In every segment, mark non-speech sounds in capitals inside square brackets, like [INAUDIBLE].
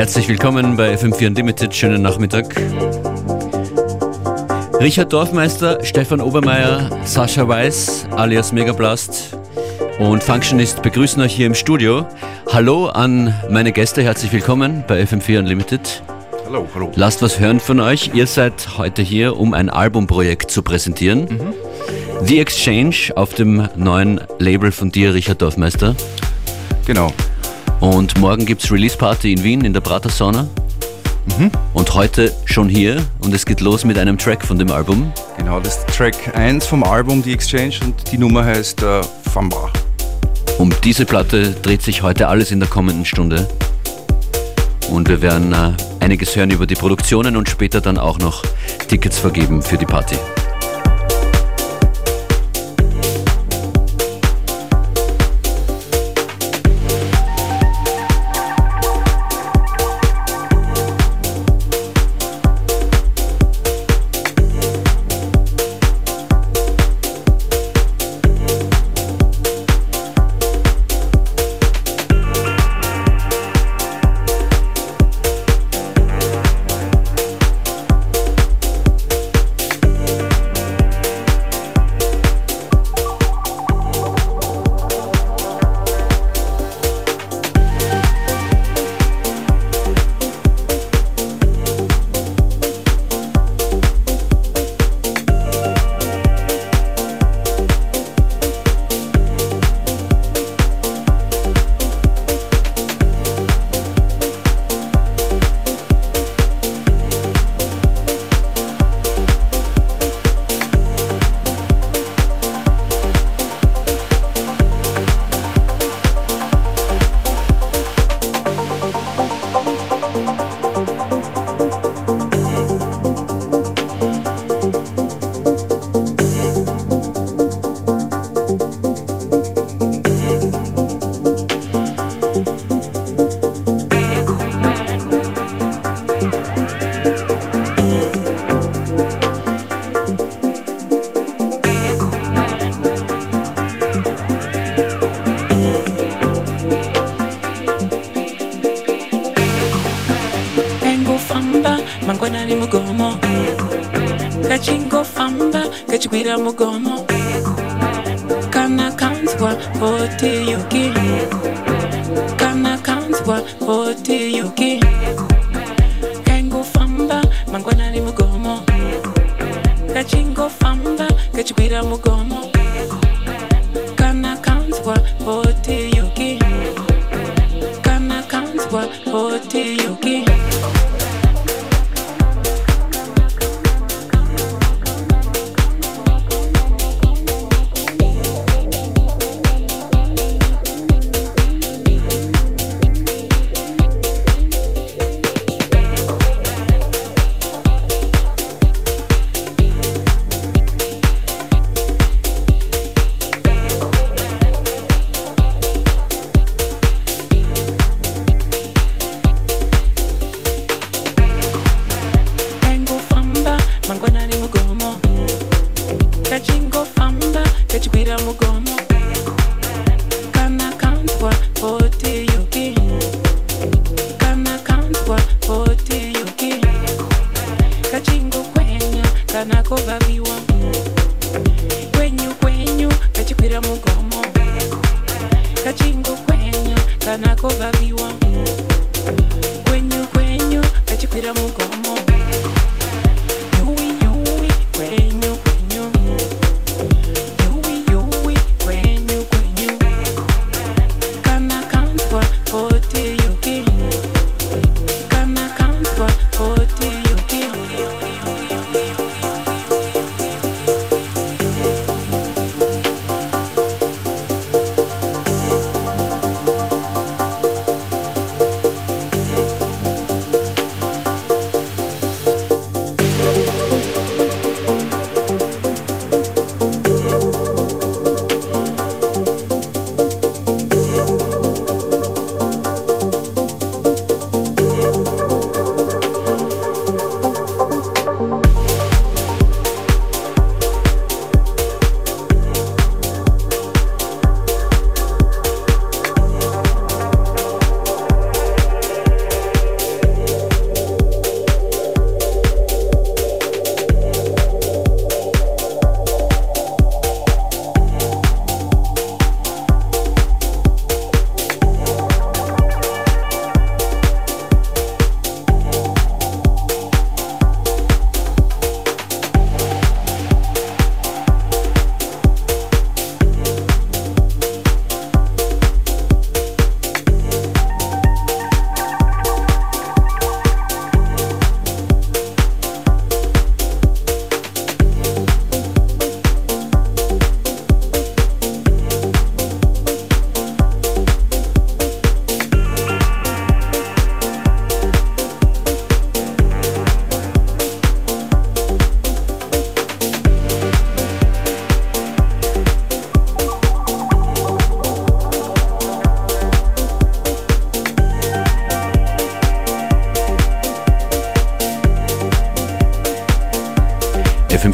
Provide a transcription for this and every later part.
Herzlich willkommen bei FM4 Unlimited. Schönen Nachmittag. Richard Dorfmeister, Stefan Obermeier, Sascha Weiß alias Megablast und Functionist begrüßen euch hier im Studio. Hallo an meine Gäste, herzlich willkommen bei FM4 Unlimited. Hallo, hallo. Lasst was hören von euch. Ihr seid heute hier, um ein Albumprojekt zu präsentieren. Mhm. The Exchange auf dem neuen Label von dir, Richard Dorfmeister. Genau. Und morgen gibt es Release Party in Wien in der Prater Sauna. Mhm. Und heute schon hier und es geht los mit einem Track von dem Album. Genau, das ist Track 1 vom Album The Exchange und die Nummer heißt äh, Famba. Um diese Platte dreht sich heute alles in der kommenden Stunde. Und wir werden äh, einiges hören über die Produktionen und später dann auch noch Tickets vergeben für die Party.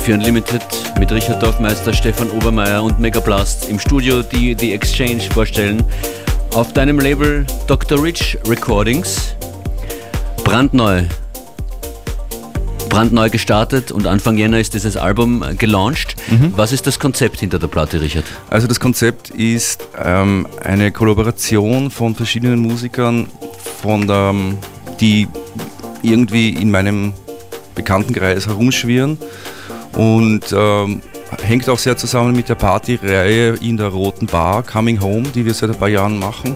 FM4 Unlimited mit Richard Dorfmeister, Stefan Obermeier und Megablast im Studio, die The Exchange vorstellen. Auf deinem Label Dr. Rich Recordings. Brandneu. Brandneu gestartet und Anfang Jänner ist dieses Album gelauncht. Mhm. Was ist das Konzept hinter der Platte, Richard? Also das Konzept ist ähm, eine Kollaboration von verschiedenen Musikern, von der, die irgendwie in meinem Bekanntenkreis herumschwirren und ähm, hängt auch sehr zusammen mit der Partyreihe in der Roten Bar, Coming Home, die wir seit ein paar Jahren machen,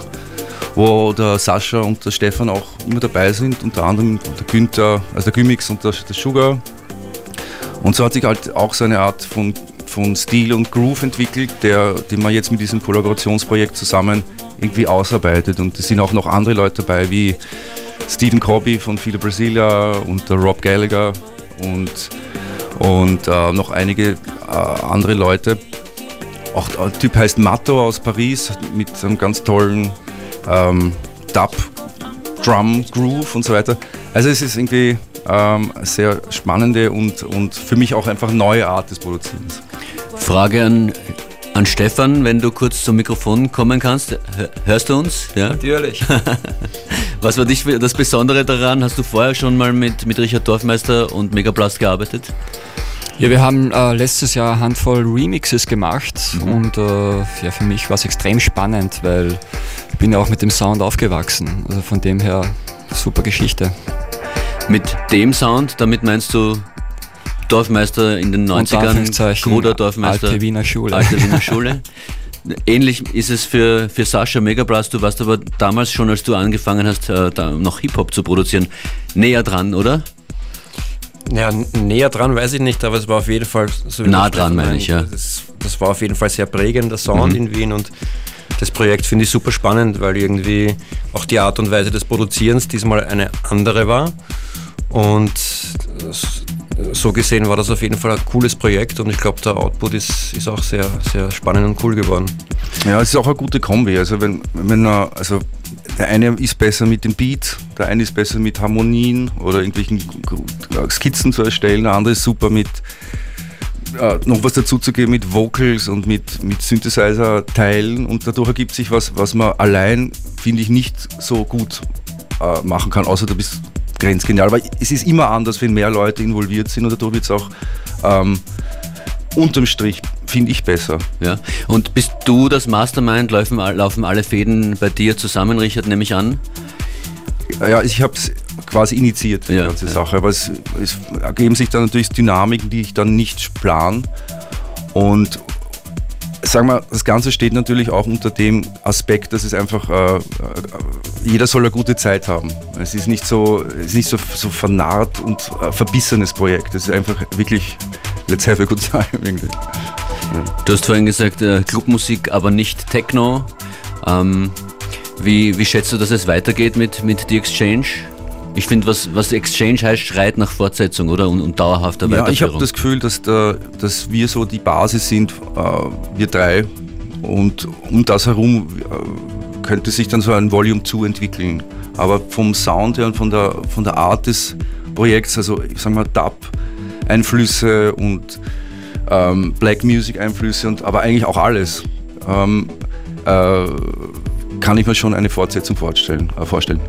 wo der Sascha und der Stefan auch immer dabei sind, unter anderem der Günther, also der Gymix und der, der Sugar. Und so hat sich halt auch so eine Art von, von Stil und Groove entwickelt, der, den man jetzt mit diesem Kollaborationsprojekt zusammen irgendwie ausarbeitet. Und es sind auch noch andere Leute dabei, wie Stephen Cobby von Fila Brasilia und der Rob Gallagher und und äh, noch einige äh, andere Leute. Auch der Typ heißt Matto aus Paris mit einem ganz tollen ähm, Dub, Drum, Groove und so weiter. Also es ist irgendwie ähm, sehr spannende und, und für mich auch einfach neue Art des Produzierens. Frage an, an Stefan, wenn du kurz zum Mikrofon kommen kannst. Hörst du uns? Ja? Natürlich. [LAUGHS] Was war dich das Besondere daran? Hast du vorher schon mal mit, mit Richard Dorfmeister und Megablast gearbeitet? Ja, wir haben äh, letztes Jahr eine Handvoll Remixes gemacht mhm. und äh, ja, für mich war es extrem spannend, weil ich bin ja auch mit dem Sound aufgewachsen. Also von dem her super Geschichte. Mit dem Sound, damit meinst du Dorfmeister in den 90ern, Gruder Dorfmeister, Alte Wiener Schule. Alte Wiener [LAUGHS] Schule. Ähnlich ist es für, für Sascha Megablast. Du warst aber damals schon, als du angefangen hast, äh, noch Hip-Hop zu produzieren, näher dran, oder? Ja, näher dran weiß ich nicht, aber es war auf jeden Fall so nah dran, meine ich, ja. Das, das, war auf jeden Fall sehr prägender Sound mhm. in Wien und das Projekt finde ich super spannend, weil irgendwie auch die Art und Weise des Produzierens diesmal eine andere war. Und so gesehen war das auf jeden Fall ein cooles Projekt und ich glaube, der Output ist, ist auch sehr, sehr spannend und cool geworden. Ja, es ist auch eine gute Kombi. Also wenn, wenn also der eine ist besser mit dem Beat, der eine ist besser mit Harmonien oder irgendwelchen Skizzen zu erstellen, der andere ist super mit äh, noch was dazuzugeben mit Vocals und mit, mit Synthesizer-Teilen und dadurch ergibt sich was, was man allein, finde ich, nicht so gut äh, machen kann, außer du bist grenzgenial. Aber es ist immer anders, wenn mehr Leute involviert sind und dadurch wird es auch ähm, unterm Strich finde ich besser. Ja. Und bist du das Mastermind? Laufen, laufen alle Fäden bei dir zusammen, Richard, nehme ich an? Ja, ich habe es quasi initiiert, die ja, ganze ja. Sache. Aber es, es, ergeben sich dann natürlich Dynamiken, die ich dann nicht plan. Und sagen wir, das Ganze steht natürlich auch unter dem Aspekt, dass es einfach, äh, äh, jeder soll eine gute Zeit haben. Es ist nicht so, es ist nicht so, so vernarrt und äh, verbissenes Projekt. Es ist einfach wirklich, let's have a good time [LAUGHS] irgendwie. Du hast vorhin gesagt, äh, Clubmusik, aber nicht Techno. Ähm, wie, wie schätzt du, dass es weitergeht mit, mit The Exchange? Ich finde, was, was Exchange heißt, schreit nach Fortsetzung, oder? Und, und dauerhafter ja, Weiterführung. Ich habe das Gefühl, dass, der, dass wir so die Basis sind, äh, wir drei. Und um das herum äh, könnte sich dann so ein Volume 2 entwickeln. Aber vom Sound her und von der, von der Art des Projekts, also ich sag mal Dub-Einflüsse und ähm, Black Music-Einflüsse, und aber eigentlich auch alles, ähm, äh, kann ich mir schon eine Fortsetzung vorstellen. Äh, vorstellen.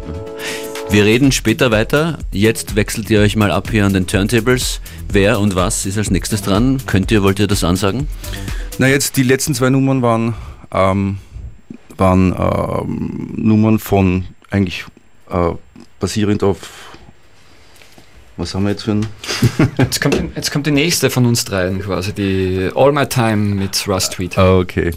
Wir reden später weiter. Jetzt wechselt ihr euch mal ab hier an den Turntables. Wer und was ist als nächstes dran? Könnt ihr, wollt ihr das ansagen? Na, jetzt die letzten zwei Nummern waren, ähm, waren ähm, Nummern von eigentlich äh, basierend auf was haben wir jetzt für ein. [LAUGHS] jetzt, kommt, jetzt kommt die nächste von uns dreien quasi, die All My Time mit Rust Tweet. Ah, okay.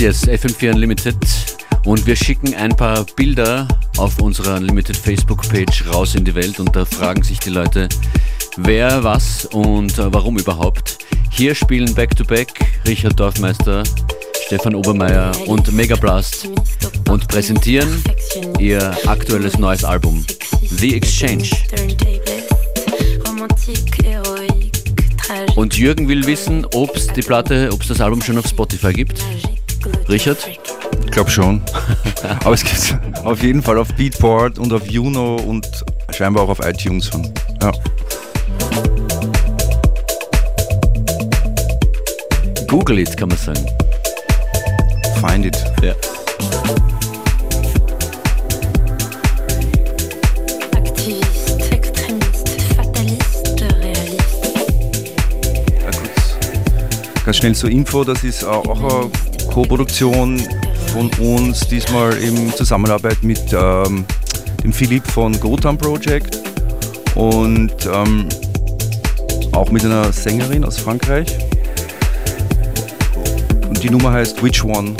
Yes, FM4 Unlimited. Und wir schicken ein paar Bilder auf unserer Unlimited Facebook-Page raus in die Welt und da fragen sich die Leute, wer, was und äh, warum überhaupt. Hier spielen Back-to-Back -back Richard Dorfmeister, Stefan Obermeier und Megablast und präsentieren ihr aktuelles neues Album, The Exchange. Und Jürgen will wissen, ob es die Platte, ob es das Album schon auf Spotify gibt. Richard? Ich glaube schon. [LAUGHS] Aber es gibt auf jeden Fall auf Beatport und auf Juno und scheinbar auch auf iTunes. Ja. Google it, kann man sagen. Find it. Ja. Ganz schnell zur Info, das ist auch eine Co-Produktion von uns, diesmal in Zusammenarbeit mit ähm, dem Philipp von Gotham Project und ähm, auch mit einer Sängerin aus Frankreich. Und die Nummer heißt Which One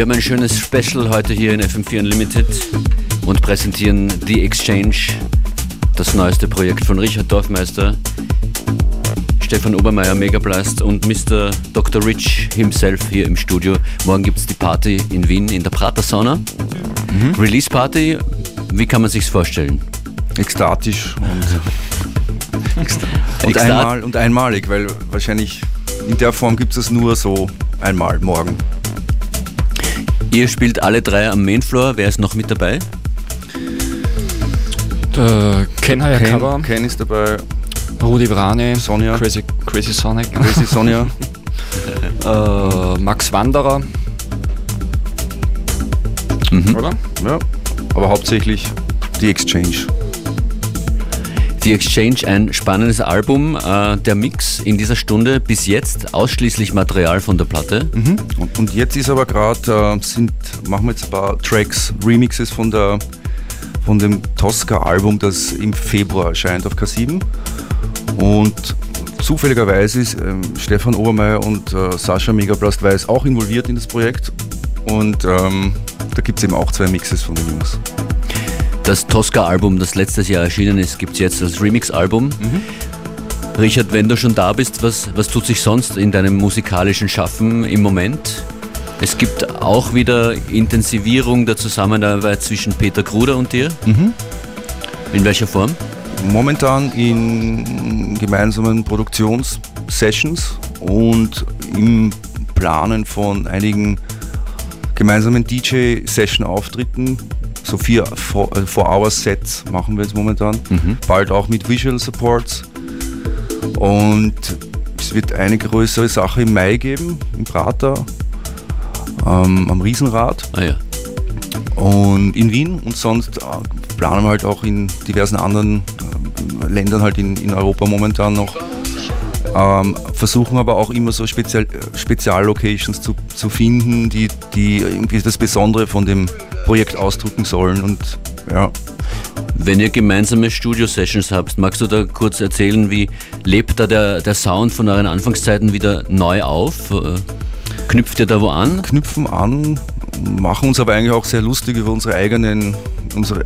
Wir haben ein schönes Special heute hier in FM4 Unlimited und präsentieren The Exchange, das neueste Projekt von Richard Dorfmeister, Stefan Obermeier, Megablast und Mr. Dr. Rich himself hier im Studio. Morgen gibt es die Party in Wien in der Prater Sauna. Mhm. Release Party, wie kann man sich's vorstellen? Ekstatisch und, [LAUGHS] und, einmal, und einmalig, weil wahrscheinlich in der Form gibt es nur so einmal morgen. Ihr spielt alle drei am Mainfloor. Wer ist noch mit dabei? Der Ken Hayakawa. Ken, Ken ist dabei. Rudi Vrane. Sonja. Crazy, Crazy Sonic. Crazy Sonja. [LAUGHS] äh, Max Wanderer. Mhm. Oder? Ja. Aber hauptsächlich die Exchange. The Exchange, ein spannendes Album. Äh, der Mix in dieser Stunde bis jetzt ausschließlich Material von der Platte. Mhm. Und, und, jetzt ist aber gerade, äh, sind, machen wir jetzt ein paar Tracks, Remixes von, der, von dem Tosca-Album, das im Februar erscheint auf K7. Und zufälligerweise ist ähm, Stefan Obermeier und äh, Sascha Megablast Weiß auch involviert in das Projekt und ähm, da gibt es eben auch zwei Mixes von den Jungs. Das Tosca-Album, das letztes Jahr erschienen ist, gibt es jetzt als Remix-Album. Mhm. Richard, wenn du schon da bist, was, was tut sich sonst in deinem musikalischen Schaffen im Moment? Es gibt auch wieder Intensivierung der Zusammenarbeit zwischen Peter Kruder und dir. Mhm. In welcher Form? Momentan in gemeinsamen Produktionssessions und im Planen von einigen gemeinsamen DJ-Session-Auftritten. So vier Four-Hour-Sets machen wir jetzt momentan. Mhm. Bald auch mit Visual Supports. Und es wird eine größere Sache im Mai geben, im Prater, ähm, am Riesenrad. Ah ja. Und in Wien und sonst äh, planen wir halt auch in diversen anderen äh, Ländern halt in, in Europa momentan noch. Ähm, versuchen aber auch immer so Spezial, Speziallocations zu, zu finden, die, die irgendwie das Besondere von dem Projekt ausdrücken sollen. Und ja. Wenn ihr gemeinsame Studio-Sessions habt, magst du da kurz erzählen, wie lebt da der, der Sound von euren Anfangszeiten wieder neu auf? Äh, knüpft ihr da wo an? Knüpfen an, machen uns aber eigentlich auch sehr lustig über unsere eigenen, unsere,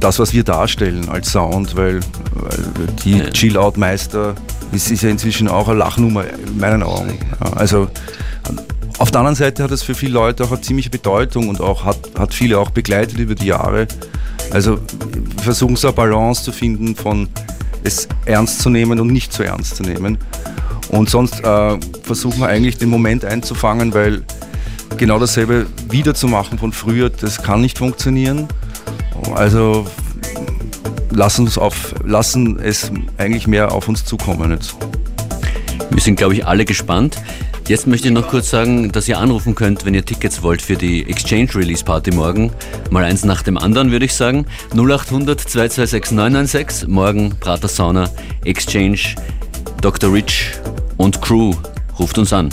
das, was wir darstellen als Sound, weil, weil die ja. Chill-Out-Meister das ist ja inzwischen auch eine Lachnummer in meinen Augen. Also auf der anderen Seite hat es für viele Leute auch eine ziemliche Bedeutung und auch hat, hat viele auch begleitet über die Jahre. Also versuchen so eine Balance zu finden von es ernst zu nehmen und nicht zu ernst zu nehmen. Und sonst äh, versuchen wir eigentlich den Moment einzufangen, weil genau dasselbe wiederzumachen von früher, das kann nicht funktionieren. Also lassen, uns auf, lassen es eigentlich mehr auf uns zukommen jetzt. Wir sind, glaube ich, alle gespannt. Jetzt möchte ich noch kurz sagen, dass ihr anrufen könnt, wenn ihr Tickets wollt für die Exchange Release Party morgen. Mal eins nach dem anderen, würde ich sagen. 0800 226 996. Morgen Prater Sauna, Exchange, Dr. Rich und Crew. Ruft uns an.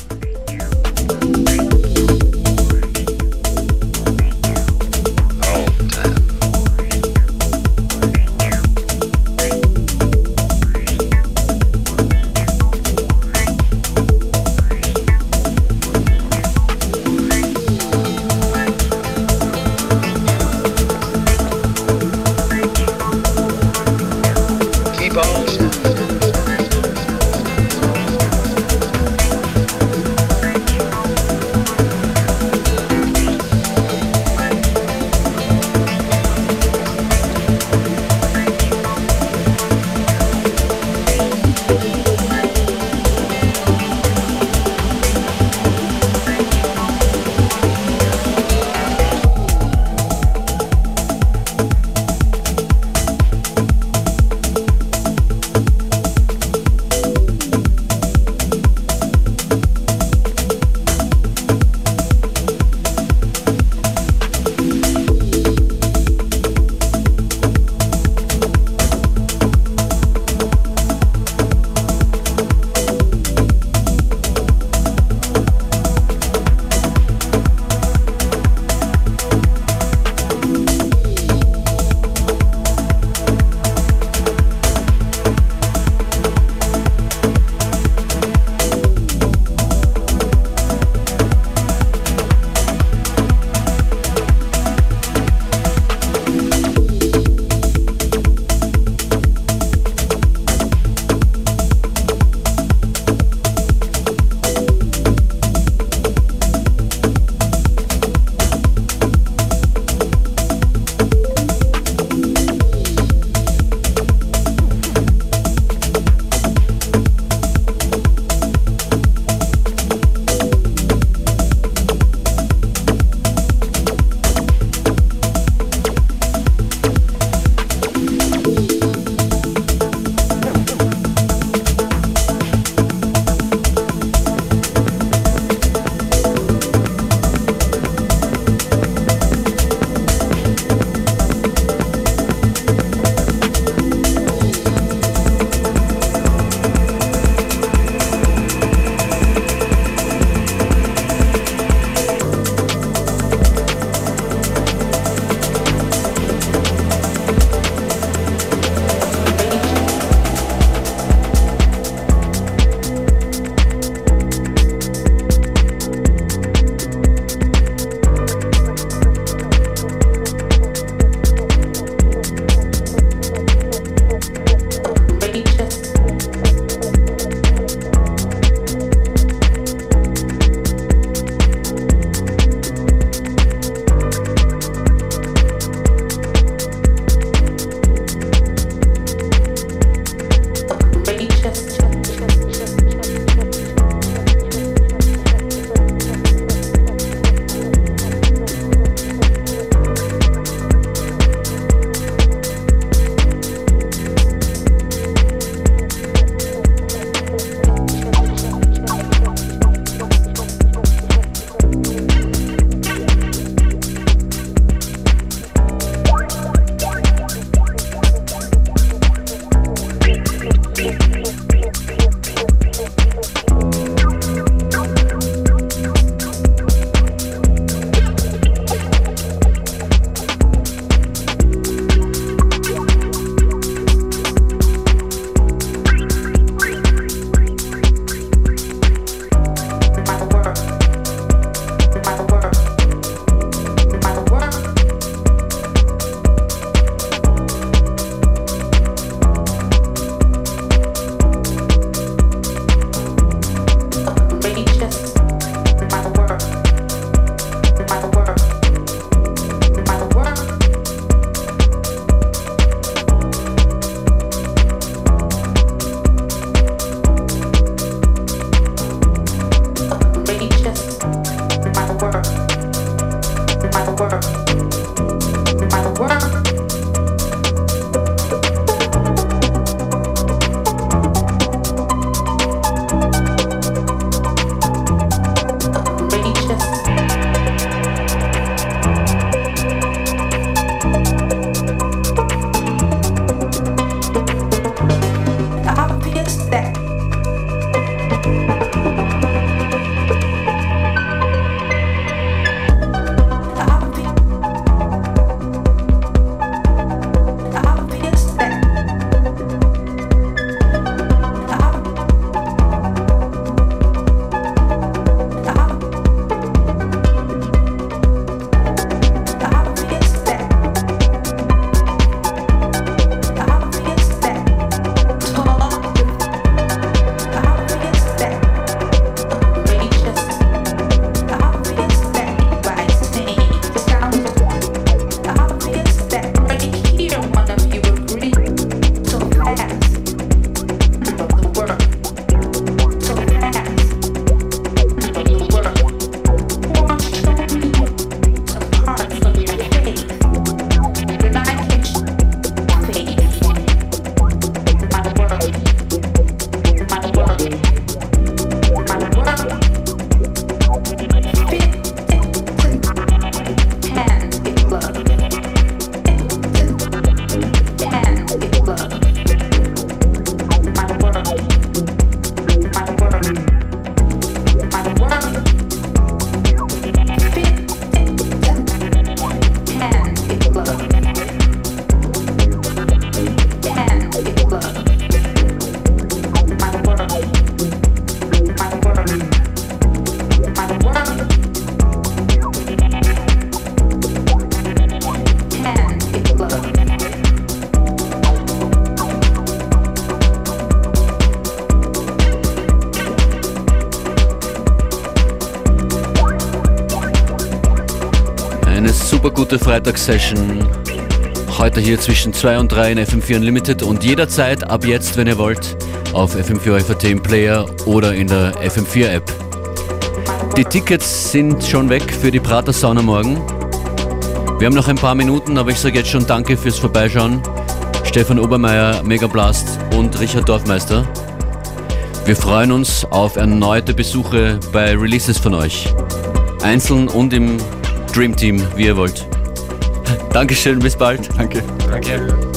Freitagssession. Heute hier zwischen 2 und 3 in FM4 Unlimited und jederzeit ab jetzt, wenn ihr wollt, auf FM4 FAT im Player oder in der FM4 App. Die Tickets sind schon weg für die Prater Sauna morgen. Wir haben noch ein paar Minuten, aber ich sage jetzt schon Danke fürs Vorbeischauen. Stefan Obermeier, Megablast und Richard Dorfmeister. Wir freuen uns auf erneute Besuche bei Releases von euch. Einzeln und im Dream Team, wie ihr wollt. Dankeschön, bis bald. Danke. Danke.